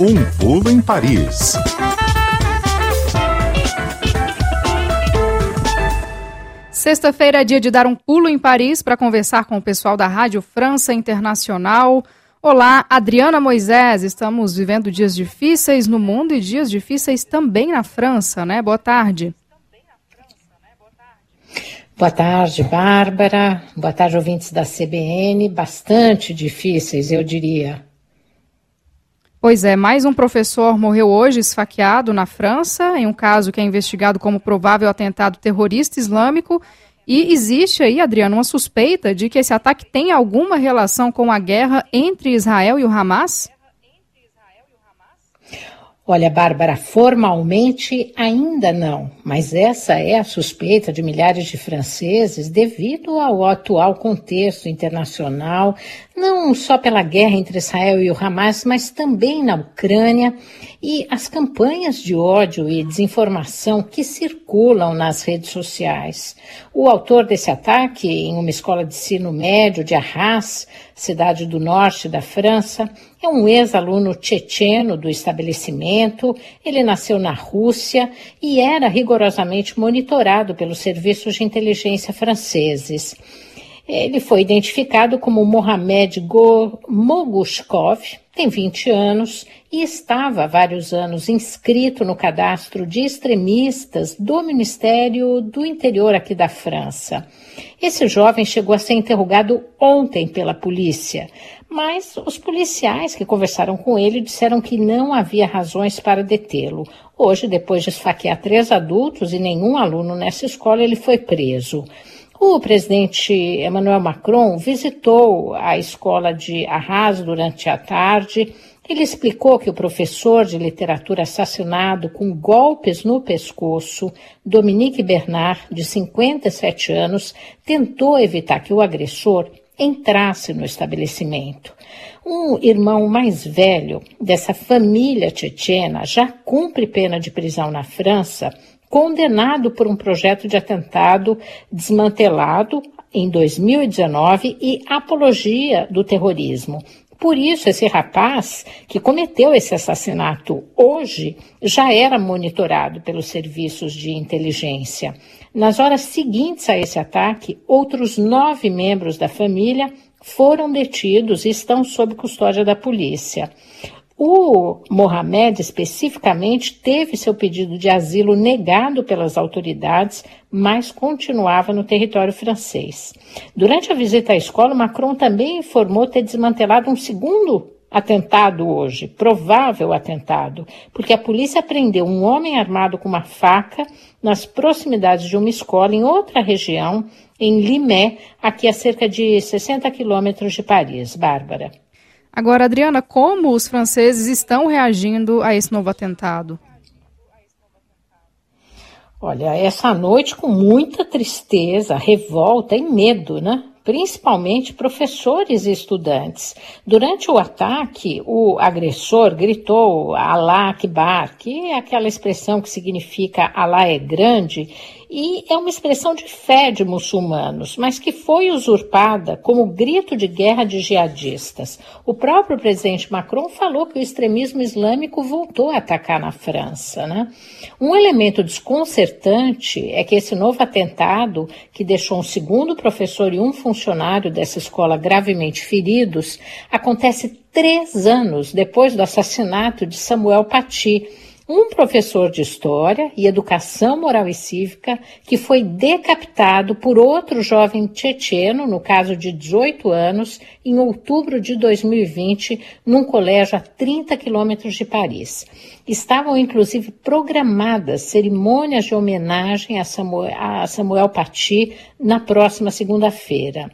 Um pulo em Paris. Sexta-feira é dia de dar um pulo em Paris para conversar com o pessoal da Rádio França Internacional. Olá, Adriana Moisés. Estamos vivendo dias difíceis no mundo e dias difíceis também na França, né? Boa tarde. Boa tarde, Bárbara. Boa tarde, ouvintes da CBN. Bastante difíceis, eu diria. Pois é, mais um professor morreu hoje esfaqueado na França, em um caso que é investigado como provável atentado terrorista islâmico. E existe aí, Adriano, uma suspeita de que esse ataque tem alguma relação com a guerra entre Israel e o Hamas? Olha, Bárbara, formalmente ainda não, mas essa é a suspeita de milhares de franceses devido ao atual contexto internacional, não só pela guerra entre Israel e o Hamas, mas também na Ucrânia e as campanhas de ódio e desinformação que circulam nas redes sociais. O autor desse ataque em uma escola de ensino médio de Arras, cidade do norte da França, é um ex-aluno tchetcheno do estabelecimento. Ele nasceu na Rússia e era rigorosamente monitorado pelos serviços de inteligência franceses. Ele foi identificado como Mohamed Mogushkov, tem 20 anos e estava há vários anos inscrito no cadastro de extremistas do Ministério do Interior aqui da França. Esse jovem chegou a ser interrogado ontem pela polícia, mas os policiais que conversaram com ele disseram que não havia razões para detê-lo. Hoje, depois de esfaquear três adultos e nenhum aluno nessa escola, ele foi preso. O presidente Emmanuel Macron visitou a escola de Arras durante a tarde. Ele explicou que o professor de literatura assassinado com golpes no pescoço, Dominique Bernard, de 57 anos, tentou evitar que o agressor entrasse no estabelecimento. Um irmão mais velho dessa família tchetchena já cumpre pena de prisão na França condenado por um projeto de atentado desmantelado em 2019 e apologia do terrorismo. Por isso, esse rapaz que cometeu esse assassinato hoje já era monitorado pelos serviços de inteligência. Nas horas seguintes a esse ataque, outros nove membros da família foram detidos e estão sob custódia da polícia. O Mohamed, especificamente, teve seu pedido de asilo negado pelas autoridades, mas continuava no território francês. Durante a visita à escola, Macron também informou ter desmantelado um segundo atentado hoje, provável atentado, porque a polícia prendeu um homem armado com uma faca nas proximidades de uma escola em outra região, em Limé, aqui a cerca de 60 quilômetros de Paris. Bárbara. Agora, Adriana, como os franceses estão reagindo a esse novo atentado? Olha, essa noite com muita tristeza, revolta e medo, né? principalmente professores e estudantes. Durante o ataque, o agressor gritou Allah Akbar, que é aquela expressão que significa Allah é grande, e é uma expressão de fé de muçulmanos, mas que foi usurpada como grito de guerra de jihadistas. O próprio presidente Macron falou que o extremismo islâmico voltou a atacar na França. Né? Um elemento desconcertante é que esse novo atentado, que deixou um segundo professor e um funcionário dessa escola gravemente feridos, acontece três anos depois do assassinato de Samuel Paty um professor de História e Educação Moral e Cívica que foi decapitado por outro jovem tchetcheno, no caso de 18 anos, em outubro de 2020, num colégio a 30 quilômetros de Paris. Estavam, inclusive, programadas cerimônias de homenagem a Samuel, a Samuel Paty na próxima segunda-feira.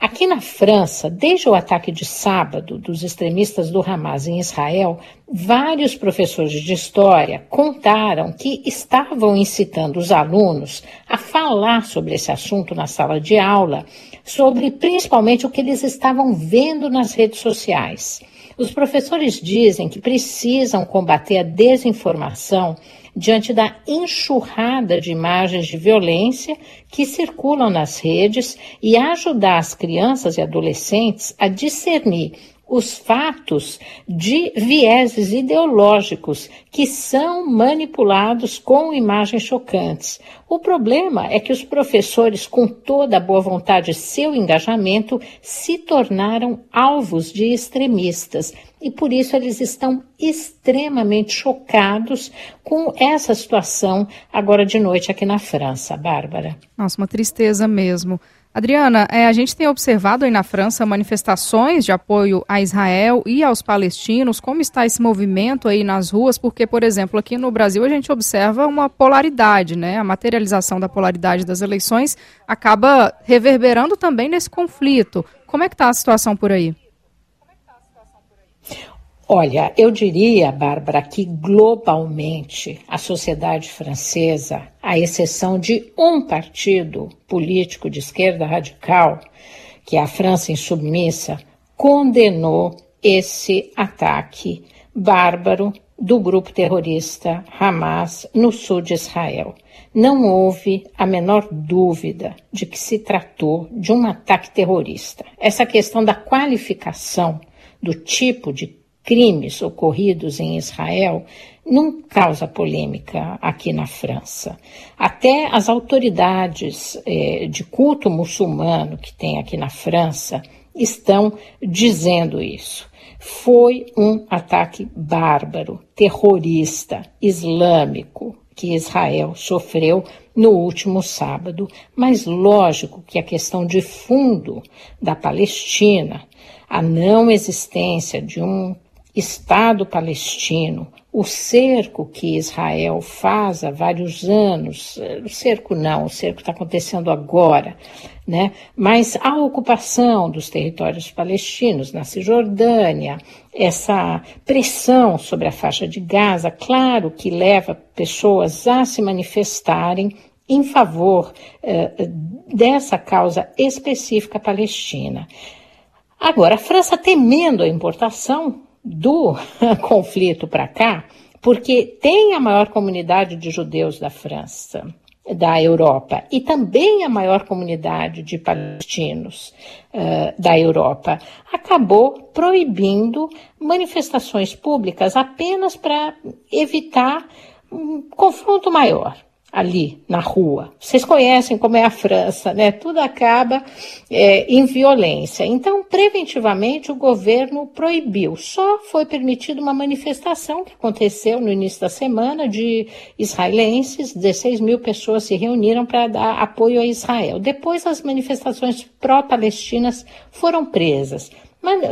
Aqui na França, desde o ataque de sábado dos extremistas do Hamas em Israel, vários professores de história contaram que estavam incitando os alunos a falar sobre esse assunto na sala de aula, sobre principalmente o que eles estavam vendo nas redes sociais. Os professores dizem que precisam combater a desinformação diante da enxurrada de imagens de violência que circulam nas redes e ajudar as crianças e adolescentes a discernir os fatos de vieses ideológicos que são manipulados com imagens chocantes. O problema é que os professores, com toda a boa vontade e seu engajamento, se tornaram alvos de extremistas e por isso eles estão extremamente chocados com essa situação agora de noite aqui na França, Bárbara. Nossa, uma tristeza mesmo. Adriana, é, a gente tem observado aí na França manifestações de apoio a Israel e aos palestinos. Como está esse movimento aí nas ruas? Porque, por exemplo, aqui no Brasil a gente observa uma polaridade, né? A materialização da polaridade das eleições acaba reverberando também nesse conflito. Como é que está a situação por aí? Olha, eu diria, Bárbara, que globalmente a sociedade francesa, à exceção de um partido político de esquerda radical, que é a França Insubmissa, condenou esse ataque bárbaro do grupo terrorista Hamas no sul de Israel. Não houve a menor dúvida de que se tratou de um ataque terrorista. Essa questão da qualificação do tipo de crimes ocorridos em Israel não causa polêmica aqui na França. Até as autoridades eh, de culto muçulmano que tem aqui na França estão dizendo isso. Foi um ataque bárbaro, terrorista, islâmico que Israel sofreu no último sábado, mas lógico que a questão de fundo da Palestina, a não existência de um Estado palestino, o cerco que Israel faz há vários anos, o cerco não, o cerco está acontecendo agora, né? mas a ocupação dos territórios palestinos na Cisjordânia, essa pressão sobre a faixa de Gaza, claro que leva pessoas a se manifestarem em favor eh, dessa causa específica palestina. Agora, a França temendo a importação do conflito para cá, porque tem a maior comunidade de judeus da França, da Europa, e também a maior comunidade de palestinos uh, da Europa, acabou proibindo manifestações públicas apenas para evitar um confronto maior ali na rua. Vocês conhecem como é a França, né? Tudo acaba é, em violência. Então, preventivamente, o governo proibiu. Só foi permitida uma manifestação que aconteceu no início da semana de israelenses. 16 mil pessoas se reuniram para dar apoio a Israel. Depois, as manifestações pró-palestinas foram presas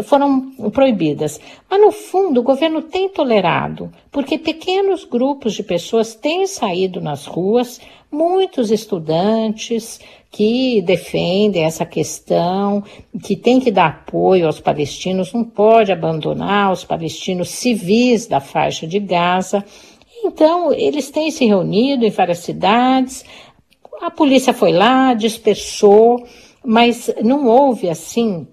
foram proibidas. Mas, no fundo, o governo tem tolerado, porque pequenos grupos de pessoas têm saído nas ruas, muitos estudantes que defendem essa questão, que tem que dar apoio aos palestinos, não pode abandonar os palestinos civis da faixa de Gaza. Então, eles têm se reunido em várias cidades, a polícia foi lá, dispersou, mas não houve assim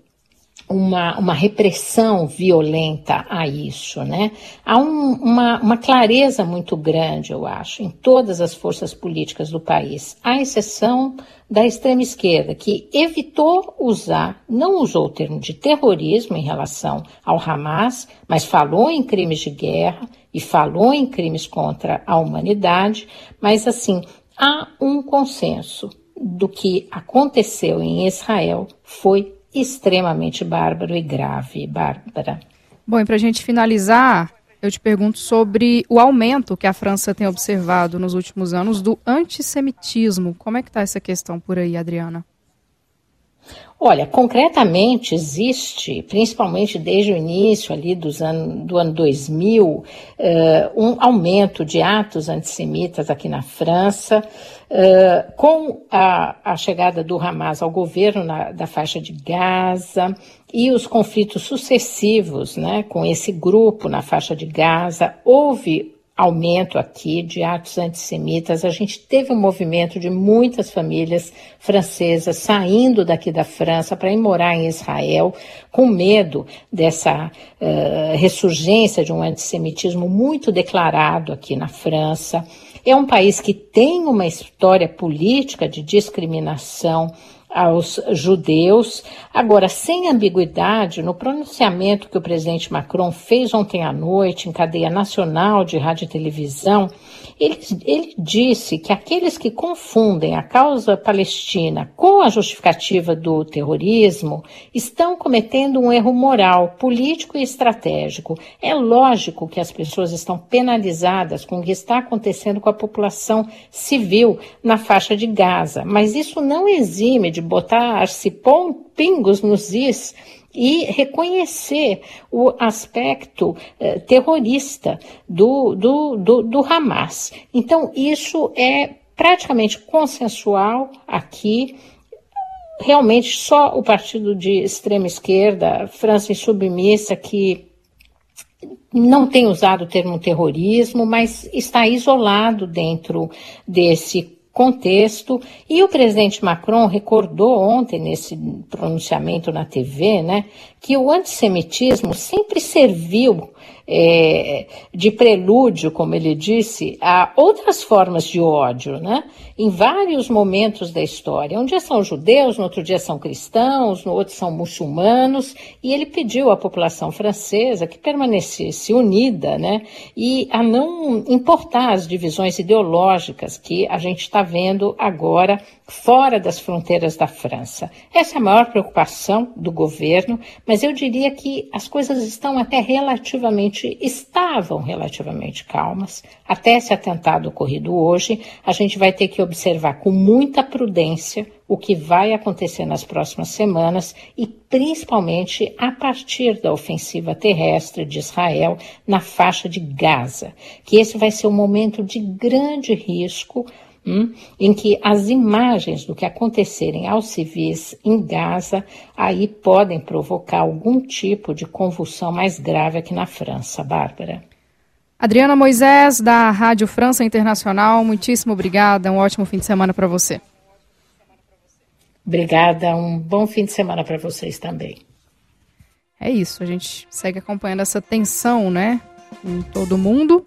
uma, uma repressão violenta a isso, né? Há um, uma, uma clareza muito grande, eu acho, em todas as forças políticas do país, à exceção da extrema esquerda, que evitou usar, não usou o termo de terrorismo em relação ao Hamas, mas falou em crimes de guerra e falou em crimes contra a humanidade, mas assim, há um consenso do que aconteceu em Israel foi extremamente bárbaro e grave, Bárbara. Bom, e para a gente finalizar, eu te pergunto sobre o aumento que a França tem observado nos últimos anos do antissemitismo. Como é que está essa questão por aí, Adriana? Olha, concretamente existe, principalmente desde o início ali dos ano, do ano 2000, uh, eh, um aumento de atos antissemitas aqui na França, uh, com a, a, chegada do Hamas ao governo na, da faixa de Gaza e os conflitos sucessivos né, com esse grupo na faixa de Gaza, houve aumento aqui de atos antissemitas. A gente teve um movimento de muitas famílias francesas saindo daqui da França para ir morar em Israel, com medo dessa uh, ressurgência de um antissemitismo muito declarado aqui na França. É um país que tem uma história política de discriminação aos judeus. Agora, sem ambiguidade, no pronunciamento que o presidente Macron fez ontem à noite em cadeia nacional de rádio e televisão, ele, ele disse que aqueles que confundem a causa palestina com a justificativa do terrorismo estão cometendo um erro moral, político e estratégico. É lógico que as pessoas estão penalizadas com o que está acontecendo com a população civil na faixa de Gaza, mas isso não exime de botar-se pingos nos is e reconhecer o aspecto eh, terrorista do, do, do, do Hamas. Então, isso é praticamente consensual aqui. Realmente, só o partido de extrema esquerda, França Insubmissa, que não tem usado o termo terrorismo, mas está isolado dentro desse contexto. E o presidente Macron recordou ontem, nesse pronunciamento na TV, né, que o antissemitismo sempre serviu é, de prelúdio, como ele disse, a outras formas de ódio, né? Em vários momentos da história. Um dia são judeus, no outro dia são cristãos, no outro são muçulmanos, e ele pediu à população francesa que permanecesse unida, né? E a não importar as divisões ideológicas que a gente está vendo agora fora das fronteiras da França. Essa é a maior preocupação do governo, mas eu diria que as coisas estão até relativamente, estavam relativamente calmas. Até esse atentado ocorrido hoje, a gente vai ter que observar com muita prudência o que vai acontecer nas próximas semanas e principalmente a partir da ofensiva terrestre de Israel na faixa de Gaza, que esse vai ser um momento de grande risco Hum, em que as imagens do que acontecerem aos civis em Gaza aí podem provocar algum tipo de convulsão mais grave aqui na França, Bárbara. Adriana Moisés, da Rádio França Internacional, muitíssimo obrigada. Um ótimo fim de semana para você. Obrigada, um bom fim de semana para vocês também. É isso, a gente segue acompanhando essa tensão, né, em todo mundo.